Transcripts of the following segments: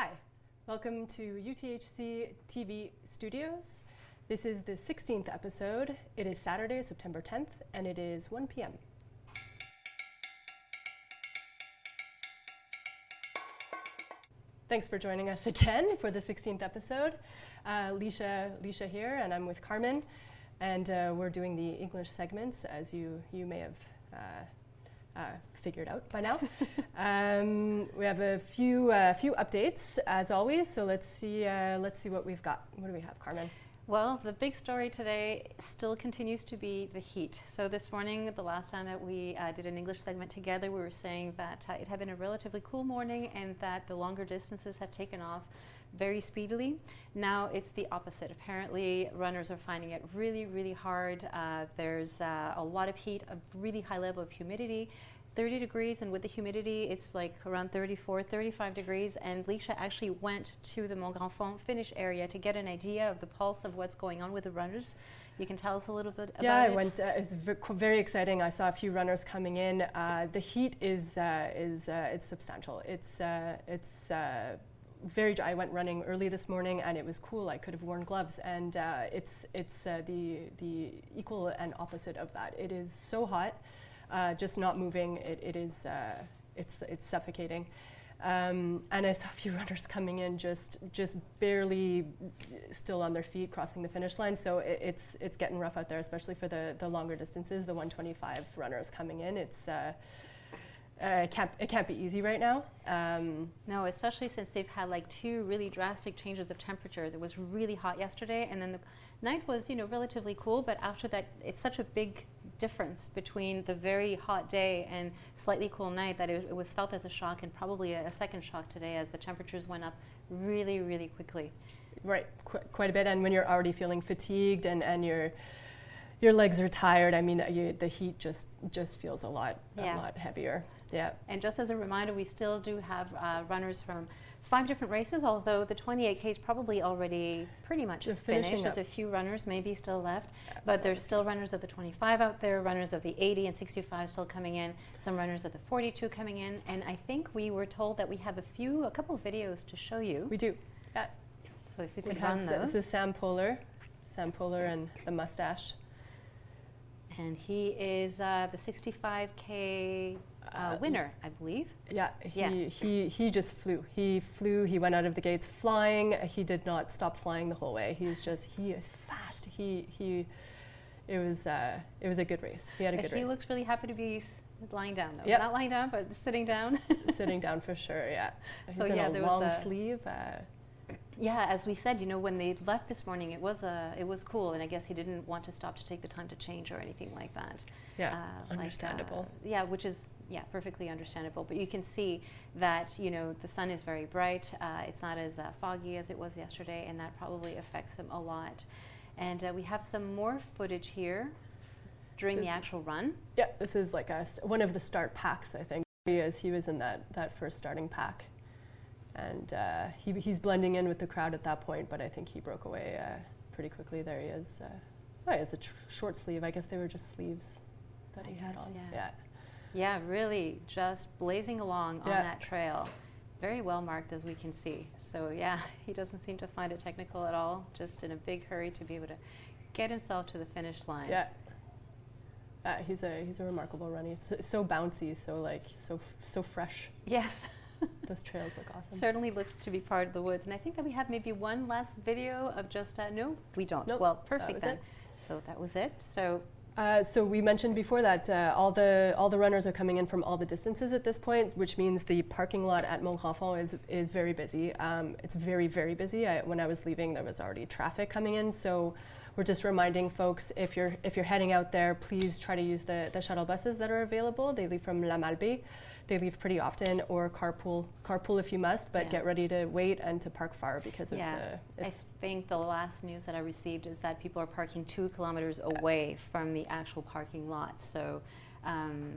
Hi, welcome to UTHC TV Studios. This is the 16th episode. It is Saturday, September 10th, and it is 1 p.m. Thanks for joining us again for the 16th episode. Uh, Leisha, Leisha here, and I'm with Carmen, and uh, we're doing the English segments, as you you may have uh, uh figured out by now. um, we have a few uh, few updates as always. So let's see uh, let's see what we've got. What do we have, Carmen? Well, the big story today still continues to be the heat. So, this morning, the last time that we uh, did an English segment together, we were saying that uh, it had been a relatively cool morning and that the longer distances had taken off very speedily. Now it's the opposite. Apparently, runners are finding it really, really hard. Uh, there's uh, a lot of heat, a really high level of humidity. 30 degrees, and with the humidity, it's like around 34, 35 degrees. And Leisha actually went to the Mont Grand Fond finish area to get an idea of the pulse of what's going on with the runners. You can tell us a little bit about yeah, it. Yeah, I went. Uh, it's very exciting. I saw a few runners coming in. Uh, the heat is uh, is uh, it's substantial. It's uh, it's uh, very dry. I went running early this morning and it was cool. I could have worn gloves, and uh, it's it's uh, the the equal and opposite of that. It is so hot uh, just not moving, it, it is, uh, it's, it's suffocating. Um, and I saw a few runners coming in just just barely still on their feet crossing the finish line. So it, it's it's getting rough out there, especially for the, the longer distances. The 125 runners coming in, it's uh, it can't it can't be easy right now. Um, no, especially since they've had like two really drastic changes of temperature. It was really hot yesterday, and then the night was you know relatively cool. But after that, it's such a big difference between the very hot day and slightly cool night that it, it was felt as a shock and probably a, a, second shock today as the temperatures went up really, really quickly. Right, qu- quite a bit. And when you're already feeling fatigued and, and your your legs are tired, I mean, you, the heat just just feels a lot yeah. a lot heavier. Yeah. And just as a reminder, we still do have uh, runners from five different races, although the 28K is probably already pretty much finished. There's a few runners maybe still left, Absolutely. but there's still runners of the 25 out there, runners of the 80 and 65 still coming in, some runners of the 42 coming in, and I think we were told that we have a few, a couple of videos to show you. We do. Yeah. So if we, we could run those. This is Sam Poehler, Sam Poehler and the mustache. And he is uh, the 65K uh, uh, winner, I believe. Yeah, he, yeah. he he just flew. He flew. He went out of the gates flying. He did not stop flying the whole way. He's just he is fast. He he. It was uh, it was a good race. He had a good he race. He looks really happy to be lying down though. Yep. Not lying down, but sitting down. sitting down for sure. Yeah. He's so in yeah, a long sleeve. Uh, yeah, as we said, you know, when they left this morning, it was a, it was cool, and I guess he didn't want to stop to take the time to change or anything like that. Yeah, uh, understandable. Like, uh, yeah, which is yeah, perfectly understandable. But you can see that you know the sun is very bright. Uh, it's not as uh, foggy as it was yesterday, and that probably affects him a lot. And uh, we have some more footage here during this the actual run. Yeah, this is like a st- one of the start packs, I think. He is. He was in that that first starting pack and uh, he, he's blending in with the crowd at that point, but I think he broke away uh, pretty quickly. There he is. Uh, oh, he has a tr- short sleeve. I guess they were just sleeves that I he had on. Yeah. yeah. yeah. really just blazing along yeah. on that trail. Very well marked as we can see. So, yeah, he doesn't seem to find it technical at all, just in a big hurry to be able to get himself to the finish line. Yeah. Uh, he's a he's a remarkable runner. So, so bouncy, so like so so fresh. Yes. Those trails look awesome. Certainly looks to be part of the woods. And I think that we have maybe one last video of just, uh, no, we don't. Nope. Well, perfect then. It. So that was it. So uh, so we mentioned before that uh, all the all the runners are coming in from all the distances at this point, which means the parking lot at Mont Grand is is very busy. Um, it's very very busy. I, when I was leaving, there was already traffic coming in. So we're just reminding folks if you're if you're heading out there, please try to use the the shuttle buses that are available. They leave from La Malbaie they leave pretty often, or carpool carpool if you must, but yeah. get ready to wait and to park far because yeah. it's, uh, it's. I think the last news that I received is that people are parking two kilometers away from the actual parking lot. So, um,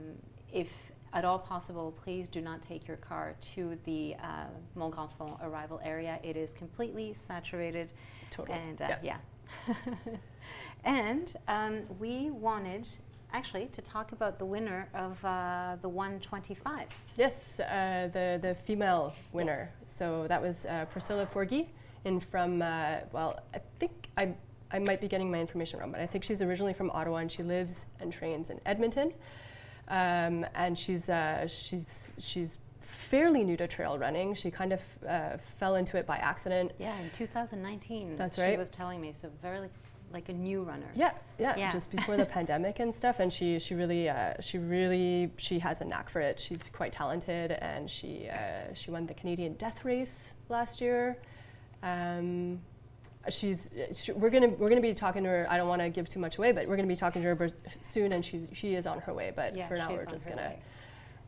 if at all possible, please do not take your car to the uh, Mont Grand Fond arrival area. It is completely saturated. Totally. And uh, yeah. yeah. and um, we wanted actually to talk about the winner of uh, the 125. Yes, uh, the the female winner. So that was uh, Priscilla Forgie, in from uh, well, I think I I might be getting my information wrong, but I think she's originally from Ottawa and she lives and trains in Edmonton. Um, and she's uh, she's she's fairly new to trail running. She kind of uh, fell into it by accident. Yeah, in 2019. That's right. She was telling me so very like a new runner. Yeah, yeah, Yeah. just before the pandemic and stuff. And she, she really, uh, she really, she has a knack for it. She's quite talented, and she, uh, she won the Canadian Death Race last year. Um, she's, she, we're gonna, we're gonna be talking to her. I don't want to give too much away, but we're gonna be talking to her soon, and she's, she is on her way. But Yeah, for now, we're just gonna, way.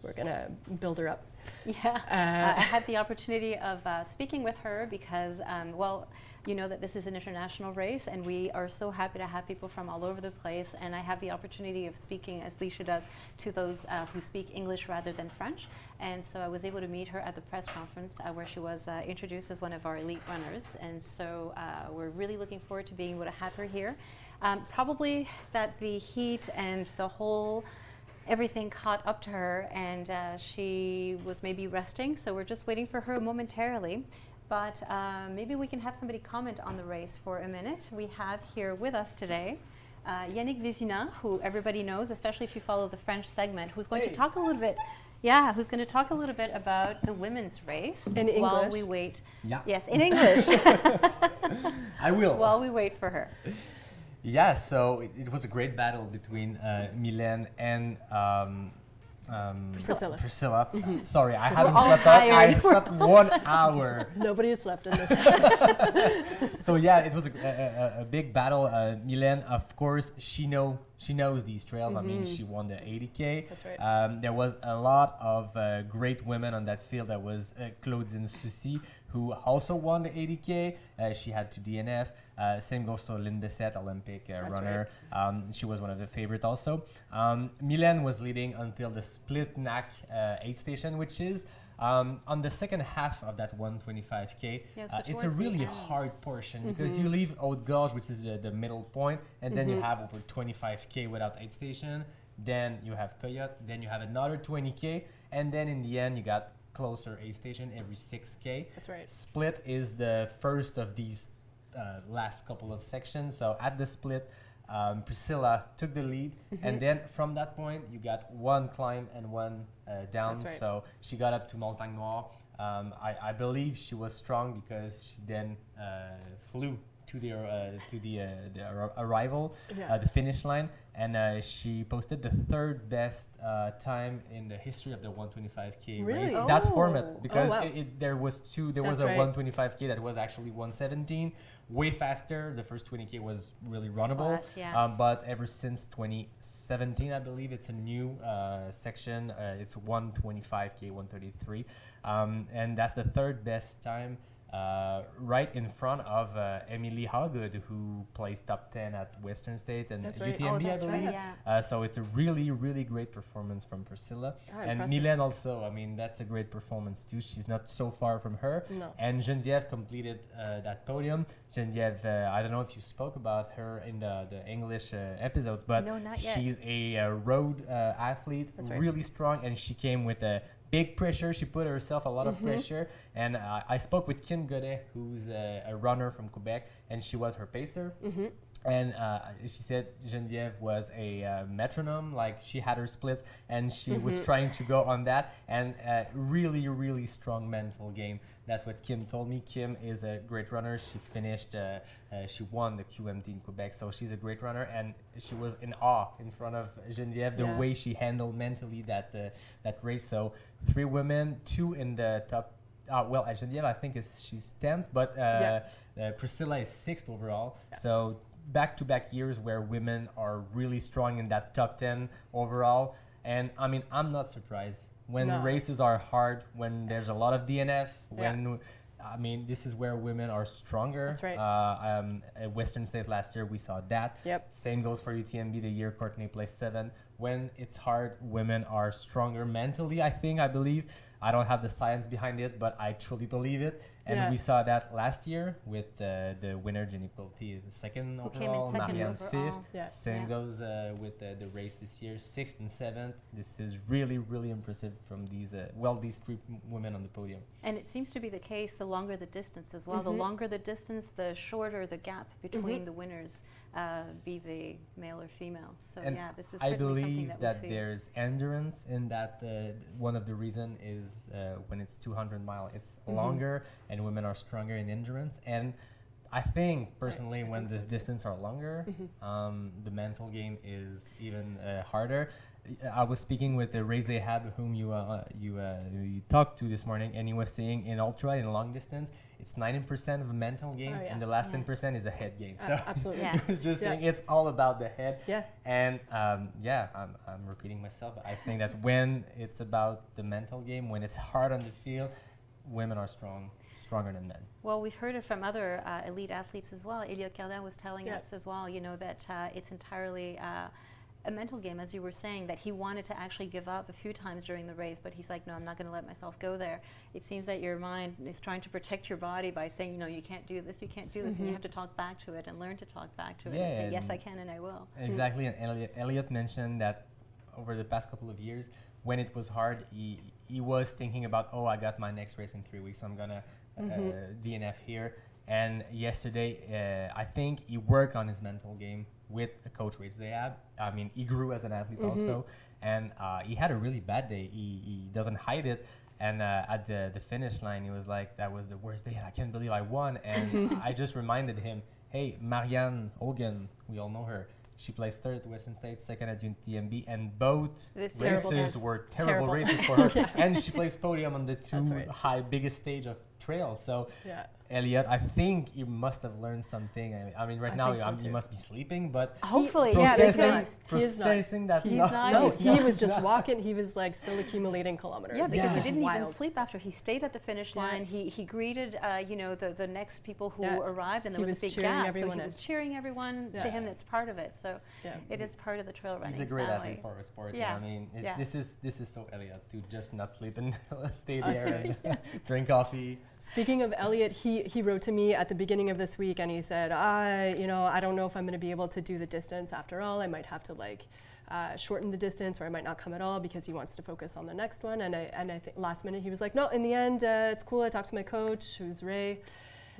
we're gonna build her up. Yeah, Uh, I had the opportunity of uh, speaking with her because, um, well, you know that this is an international race, and we are so happy to have people from all over the place. And I have the opportunity of speaking, as Leisha does, to those uh, who speak English rather than French. And so I was able to meet her at the press conference uh, where she was uh, introduced as one of our elite runners. And so uh, we're really looking forward to being able to have her here. Um, probably that the heat and the whole everything caught up to her and uh, she was maybe resting so we're just waiting for her momentarily but uh, maybe we can have somebody comment on the race for a minute we have here with us today uh, yannick Vézina, who everybody knows especially if you follow the french segment who's going Hey. to talk a little bit yeah who's going to talk a little bit about the women's race In English while English? we wait Yeah. yes in english I will. while we wait for her yeah, so it, it was a great battle between uh, Milan and um, um, Priscilla. Priscilla. Sorry, I haven't slept. Up. I slept one hour. Nobody is left in this. so yeah, it was a, a, a- big battle. Uh, Milan, of course, she know she knows these trails. I mean, she won the 80k. That's right. Um, there was a lot of uh, great women on that field. There was uh, Claudine Soucy, who also won the 80k. Uh, she had to DNF. Uh, same goes for Linda Set, Olympic uh, runner. Um, she was one of the favorites also. Um, Milan was leading until the split neck uh, aid station, which is um, on the second half of that 125k. Yeah, so uh, it's a really hard portion because you leave Haute Gorge, which is the, the middle point, and then you Mhm. have over 25k without aid station. Then you have Coyote. Then you have another 20k, and then in the end you got closer aid station every 6k. That's right. Split is the first of these uh, last couple of sections. So at the split, um, Priscilla took the lead, Mm-hmm. and then from that point, you got one climb and one uh, down. Right. So she got up to Montagne Noire. Um, I, I believe she was strong because she then uh, flew to the uh, to the, uh, the ar- arrival, Yeah. uh, the finish line, and uh, she posted the third best uh, time in the history of the 125k Really? race. Oh. That Oh, format because wow. it, it, there was two. There was a right. 125k that was actually 117, way faster. The first 20k was really runnable. Flat, yeah. Um, but ever since 2017, I believe it's a new uh, section. Uh, it's 125k, 133, um, and that's the third best time. Uh, right in front of uh, Emily Hawgood, who placed top 10 at Western State and That's right. UTMB, oh, I right. Yeah. Uh, so it's a really, really great performance from Priscilla. Ah, and impressive. Milan also, I mean, that's a great performance too. She's not so far from her. No. And Geneviève completed uh, that podium. Geneviève, uh, I don't know if you spoke about her in the, the English uh, episodes, but No, she's a road uh, athlete, That's right. really strong, and she came with a big pressure. She put herself a lot of Mm-hmm. pressure. And uh, I spoke with Kim Godet, who's a, a runner from Quebec, and she was her pacer. Mm-hmm. And uh, she said Geneviève was a uh, metronome, like she had her splits, and she was Mm-hmm. trying to go on that. And uh, really, really strong mental game. That's what Kim told me. Kim is a great runner. She finished, uh, uh, she won the QMT in Quebec, so she's a great runner. And she was in awe in front of Geneviève, the Yeah. way she handled mentally that uh, that race. So three women, two in the top. Uh, well, Geneviève, I think is she's tenth, but uh, uh, Priscilla is sixth overall. So back-to-back years where women are really strong in that top 10 overall and i mean i'm not surprised when No. races are hard when there's a lot of dnf Yeah. when i mean this is where women are stronger That's right. uh, um, at western state last year we saw that Yep. same goes for utmb the year courtney placed seven when it's hard women are stronger mentally i think i believe I don't have the science behind it, but I truly believe it. And Yeah. we saw that last year with uh, the winner, Jenny Peltier, the second Who came overall, second Marianne overall. fifth. Yeah. Same Yeah. goes uh, with uh, the race this year, sixth and seventh. This is really, really impressive from these, uh, well, these three m- women on the podium. And it seems to be the case the longer the distance as well. The Mhm. longer the distance, the shorter the gap between Mhm. the winners, uh, be they male or female. So And yeah, this is I believe that, that there's endurance in that. Uh, one of the reason is uh, when it's 200 mile, it's Mhm. longer, and women are stronger in endurance. And I think personally, I when think the so distance are longer, Mhm. um, the mental game is even uh, harder. I was speaking with uh, Ray Zahab, whom you uh, you uh, you talked to this morning, and he was saying in ultra in long distance, it's 90% of a mental game, Oh, yeah. and the last Yeah. 10% is a head game. A- So absolutely. Yeah. he was just Yeah. saying it's all about the head. Yeah. And um, yeah, I'm, I'm repeating myself. I think that when it's about the mental game, when it's hard on the field, women are strong, stronger than men. Well, we've heard it from other uh, elite athletes as well. Elliot Cardin was telling Yeah. us as well, you know, that uh, it's entirely uh, a mental game, as you were saying, that he wanted to actually give up a few times during the race, but he's like, no, I'm not going to let myself go there. It seems that your mind is trying to protect your body by saying, you know, you can't do this, you can't do this, and you Mhm. have to talk back to it and learn to talk back to it Yeah, and say, yes, I can and I will. Exactly. And Elliot, Elliot mentioned that over the past couple of years, when it was hard, he, he was thinking about, oh, I got my next race in three weeks, so I'm going to uh, Mhm. DNF here. And yesterday, uh, I think he worked on his mental game with a coach They Zahab. I mean, he grew as an athlete Mhm. also, and uh, he had a really bad day. He, he doesn't hide it. And uh, at the, the finish line, he was like, "That was the worst day, and I can't believe I won." And I just reminded him, "Hey, Marianne Hogan, we all know her. She placed third at Western State, second at UTMB, and both This races were terrible, Terrible. races for her. And she placed podium on the two right. high biggest stage of trail. So Yeah. Elliot, I think you must have learned something. I mean, I mean right I now think so um, you must be sleeping, but Hopefully, yeah, because processing, He is not. processing that. He's no- not. No, he's he not. was just walking. He was like still accumulating kilometers. Yeah, because Yeah. he didn't was even sleep after. He stayed at the finish Yeah. line. He he greeted, uh, you know, the, the next people who Yeah. arrived, and He there was, was a big cheering gap. So he in. was cheering everyone to him. That's part of it. So Yeah. it is part of the trail running He's a great family. athlete for a sport. Yeah. I mean, it, Yeah. this is this is so Elliot to just not sleep and stay there and drink coffee. Speaking of Elliot, he, he wrote to me at the beginning of this week and he said, I, you know, I don't know if I'm going to be able to do the distance after all. I might have to like uh, shorten the distance or I might not come at all because he wants to focus on the next one. And I, and I think last minute he was like, no, in the end, uh, it's cool. I talked to my coach, who's Ray,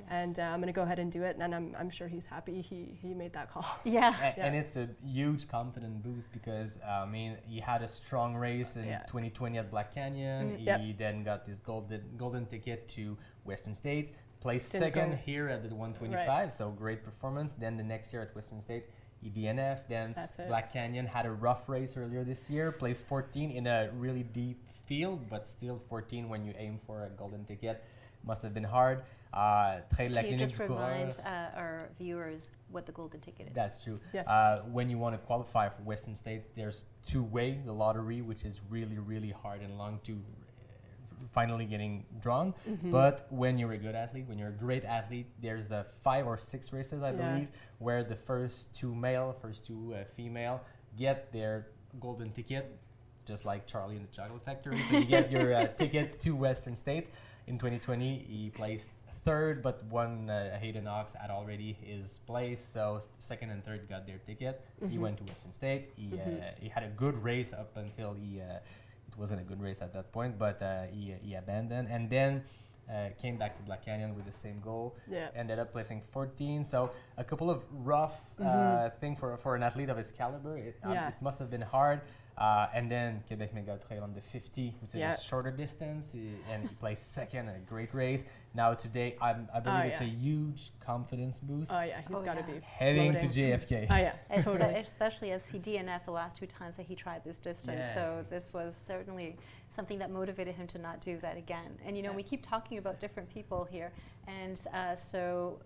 and uh, I'm going to go ahead and do it. And I'm, I'm sure he's happy he, he made that call. Yeah. A- Yeah. And it's a huge confidence boost because uh, I mean he had a strong race in Yeah. 2020 at Black Canyon. Mm, he yep. then got this golden golden ticket to Western States. Placed Didn't second go- here at the 125, Right. so great performance. Then the next year at Western State, he DNF. Then Black Canyon had a rough race earlier this year. Placed 14 in a really deep field, but still 14 when you aim for a golden ticket. Must have been hard. Uh, Trail la Can you just du remind uh, our viewers what the golden ticket is? That's true. Yes. Uh, when you want to qualify for Western States, there's two way the lottery, which is really really hard and long to uh, finally getting drawn. Mhm. But when you're a good athlete, when you're a great athlete, there's uh, five or six races, I Yeah. believe, where the first two male, first two uh, female get their golden ticket, just like Charlie in the Chocolate Factory. so you get your uh, ticket to Western States. In 2020, he placed third, but one uh, Hayden Knox had already his place, so second and third got their ticket. He Mhm. went to Western State. He, uh, Mhm. he had a good race up until he. Uh, it wasn't a good race at that point, but uh, he, he abandoned and then uh, came back to Black Canyon with the same goal. yeah. Ended up placing 14. So a couple of rough uh, Mhm. thing for for an athlete of his caliber. It, um, Yeah. it must have been hard. Uh, and then Quebec Mega Trail on the 50, which is Yeah. a shorter distance, and he placed second, in a great race. Now today, I'm, I believe Oh, it's yeah. a huge confidence boost. Oh, yeah. He's Oh, got to yeah. be Heading floating. to JFK. Oh, yeah. Totally. Especially as he DNF the last two times that he tried this distance. Yeah. So this was certainly something that motivated him to not do that again. And you know, Yeah. we keep talking about different people here. And uh, so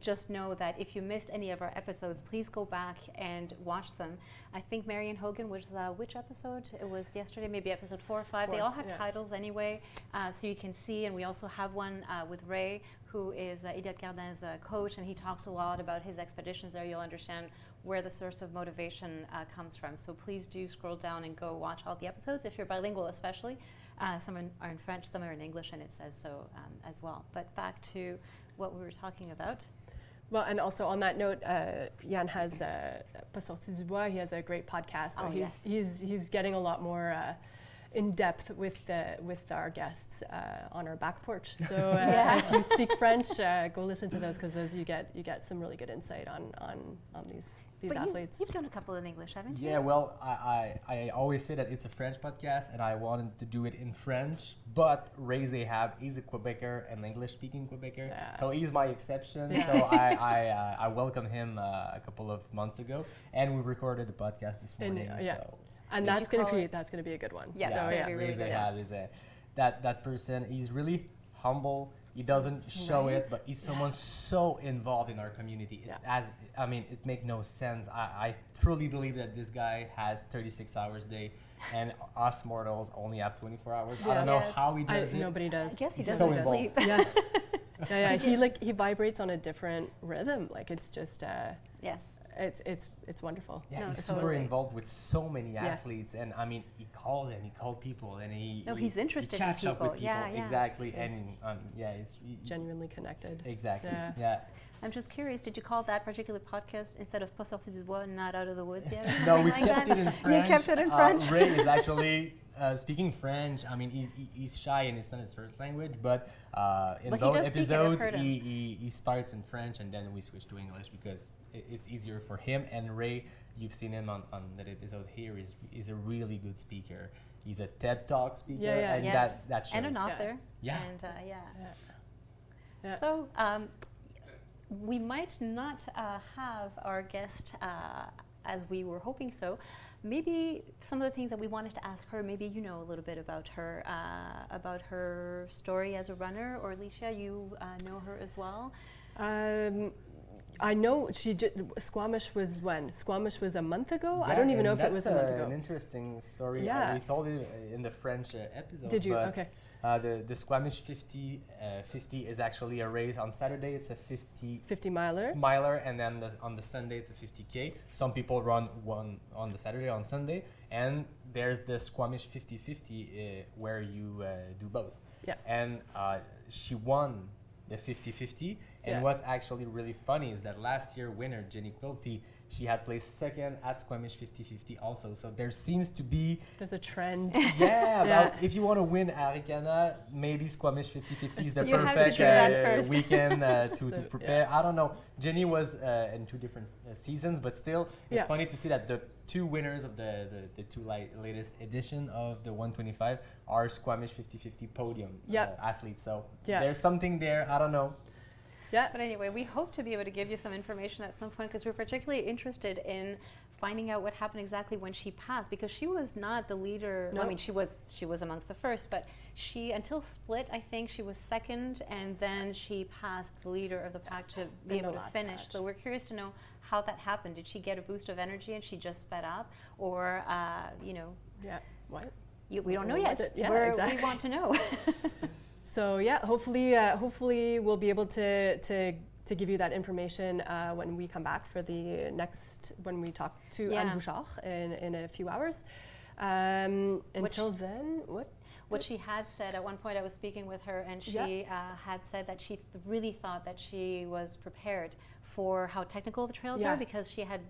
just know that if you missed any of our episodes, please go back and watch them. I think Marianne Hogan was uh, which episode? It was yesterday, maybe episode four or five. Fourth, they all have yeah. titles anyway, uh, so you can see. And we also have one uh, with Ray, who is uh, Elliot Cardin's uh, coach, and he talks a lot about his expeditions there. You'll understand where the source of motivation uh, comes from. So please do scroll down and go watch all the episodes if you're bilingual, especially. Uh, some are in French, some are in English, and it says so um, as well. But back to what we were talking about. Well, and also on that note, uh, Jan has uh, Pas sorti du bois. He has a great podcast, so Oh, he's, yes. he's he's getting a lot more uh, in depth with the with our guests uh, on our back porch. So uh, Yeah. if you speak French, uh, go listen to those because those you get you get some really good insight on on on these these but you, athletes. you've done a couple in English, haven't you? Yeah, well, I, I, I always say that it's a French podcast, and I wanted to do it in French. But Ray Zahab, he's a Quebecer, an English-speaking Quebecer, Yeah. so he's my exception. Yeah. So I I, uh, I welcomed him uh, a couple of months ago, and we recorded the podcast this And, morning. uh, yeah. So and Did that's gonna call be it- that's gonna be a good one. Yeah, so yeah. be really Ray good. Zahab is a that that person. He's really humble. He doesn't show Right. it, but he's someone so involved in our community. It, Yeah. as I mean, it makes no sense. I, I truly believe that this guy has 36 hours a day, and us mortals only have 24 hours. I don't know Yes. how he I, does it. nobody does. I guess he doesn't so involved. sleep. yeah. yeah, yeah. He like he vibrates on a different rhythm. Like it's just uh, yes. It's it's it's wonderful. Yeah, No, he's super totally. involved with so many Yeah. athletes, and I mean, he called and he called people, and he No, he- he's he interested in catch up with people. Yeah, yeah. exactly, Yes. and um, yeah, it's Genuinely connected. exactly, Yeah. yeah. I'm just curious, did you call that particular podcast instead of Pas sorti du bois, not out of the woods yet? no, we like kept that? it in French. You kept it in Uh, French. Ray is actually uh, speaking French. I mean, he, he, he's shy and it's not his first language, but uh, in But those does speak it, I've episodes, he, he, he starts in French and then we switch to English because it, it's easier for him. And Ray, you've seen him on, on that episode here, is, is a really good speaker. He's a TED Talk speaker, Yeah, yeah. and Yes. that, that shows. and an Yeah. author. Yeah. And uh, yeah. Yeah. Yeah. So um, we might not uh, have our guest uh, as we were hoping so. Maybe some of the things that we wanted to ask her, maybe you know a little bit about her, uh, about her story as a runner, or Alicia, you uh, know her as well. Um, I know she did, Squamish was when Squamish was a month ago. I don't even know if it was a month uh, ago. An interesting story. Uh, Yeah. we told it uh, in the French uh, episode. Did you? Okay. Uh, the the Squamish 50, uh, 50 is actually a race on Saturday. It's a 50 50 miler. miler, and then the, on the Sunday it's a 50k. Some people run one on the Saturday, on Sunday, and there's the Squamish 50 50 uh, where you uh, do both. Yeah. And uh, she won the 50 50. And Yeah. what's actually really funny is that last year winner Jenny Quilty, she had placed second at Squamish 50 50 also. So there seems to be There's a trend. yeah, about if you want to win Harricana, maybe Squamish 50-50 is the You perfect uh, weekend uh, to, to prepare. I don't know. Jenny was uh, in two different uh, seasons, but still, it's Yeah. funny to see that the two winners of the, the, the two li- latest edition of the 125 are Squamish 50-50 podium Yeah. uh, athletes. So Yeah. there's something there. I don't know. Yeah. But anyway, we hope to be able to give you some information at some point because we're particularly interested in finding out what happened exactly when she passed because she was not the leader. No. I mean, she was she was amongst the first, but she until split, I think she was second, and then she passed the leader of the pack to be able to finish. batch. So we're curious to know how that happened. Did she get a boost of energy and she just sped up, or uh, you know? Yeah. What? You, we don't know yet. Yeah, exactly. We want to know. So yeah, hopefully, uh, hopefully we'll be able to to to give you that information uh, when we come back for the next when we talk to Yeah. Anne Bouchard in, in a few hours. Um, until then, what? what she had said at one point i was speaking with her and she Yeah. uh, had said that she th- really thought that she was prepared for how technical the trails Yeah. are because she had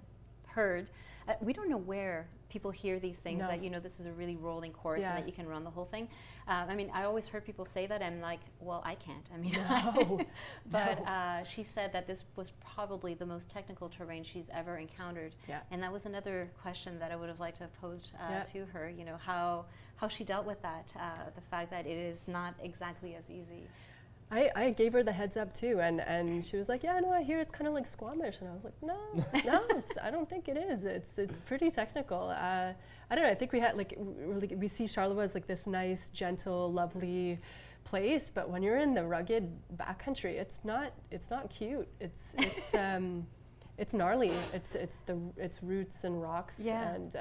heard uh, we don't know where people hear these things No. that you know this is a really rolling course Yeah. and that you can run the whole thing um, i mean i always heard people say that and like well i can't i mean No. but No. uh, she said that this was probably the most technical terrain she's ever encountered Yeah. and that was another question that I would have liked to have posed uh, Yeah. to her. You know how how she dealt with that, uh, the fact that it is not exactly as easy. I, I gave her the heads up too, and, and she was like, "Yeah, no, I hear it's kind of like Squamish," and I was like, "No, no, it's, I don't think it is. It's it's pretty technical. Uh, I don't know. I think we had like really we see Charlevoix as like this nice, gentle, lovely place, but when you're in the rugged backcountry, it's not it's not cute. It's it's um, it's gnarly. It's it's the it's roots and rocks Yeah. and uh,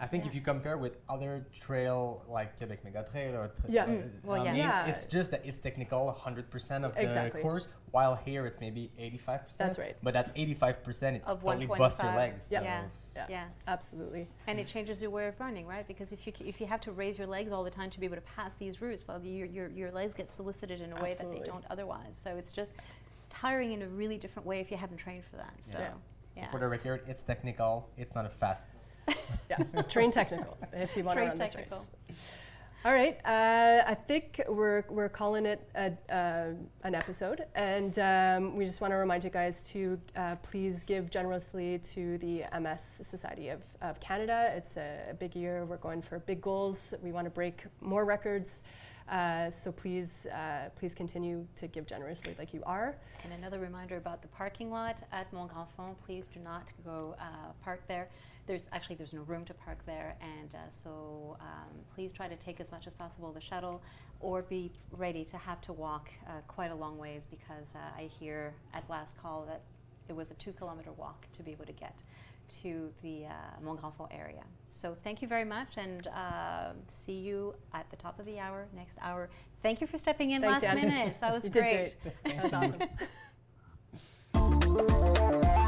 I think Yeah. if you compare with other trail like Quebec Mega Trail or tra- Yeah. uh, Mm. Well, I yeah. mean, Yeah. it's just that it's technical 100% of the course, while here it's maybe 85%. That's right. But at 85%, it Of totally busts your legs. Yeah. so- Yeah. yeah, Yeah. absolutely. And it changes your way of running, right? Because if you c- if you have to raise your legs all the time to be able to pass these routes, well, your your, your legs get solicited in a way that they don't otherwise. So it's just tiring in a really different way if you haven't trained for that. So Yeah. yeah, For the record, it's technical. It's not a fast. Yeah, train technical if you want to run technical. this race. All right, uh, I think we're, we're calling it a, uh, an episode, and um, we just want to remind you guys to uh, please give generously to the MS Society of, of Canada. It's a, a big year. We're going for big goals. We want to break more records. Uh, so please, uh, please continue to give generously like you are. And another reminder about the parking lot at Mont Grand Fond. Please do not go uh, park there. There's actually there's no room to park there, and uh, so um, please try to take as much as possible the shuttle, or be ready to have to walk uh, quite a long ways because I hear at last call that it was a two-kilometer walk to be able to get to the uh, Mont Grand Fond area. So thank you very much, and uh, see you at the top of the hour next hour. Thank you for stepping in Thanks, last Anne. minute. That was great. great. That was awesome.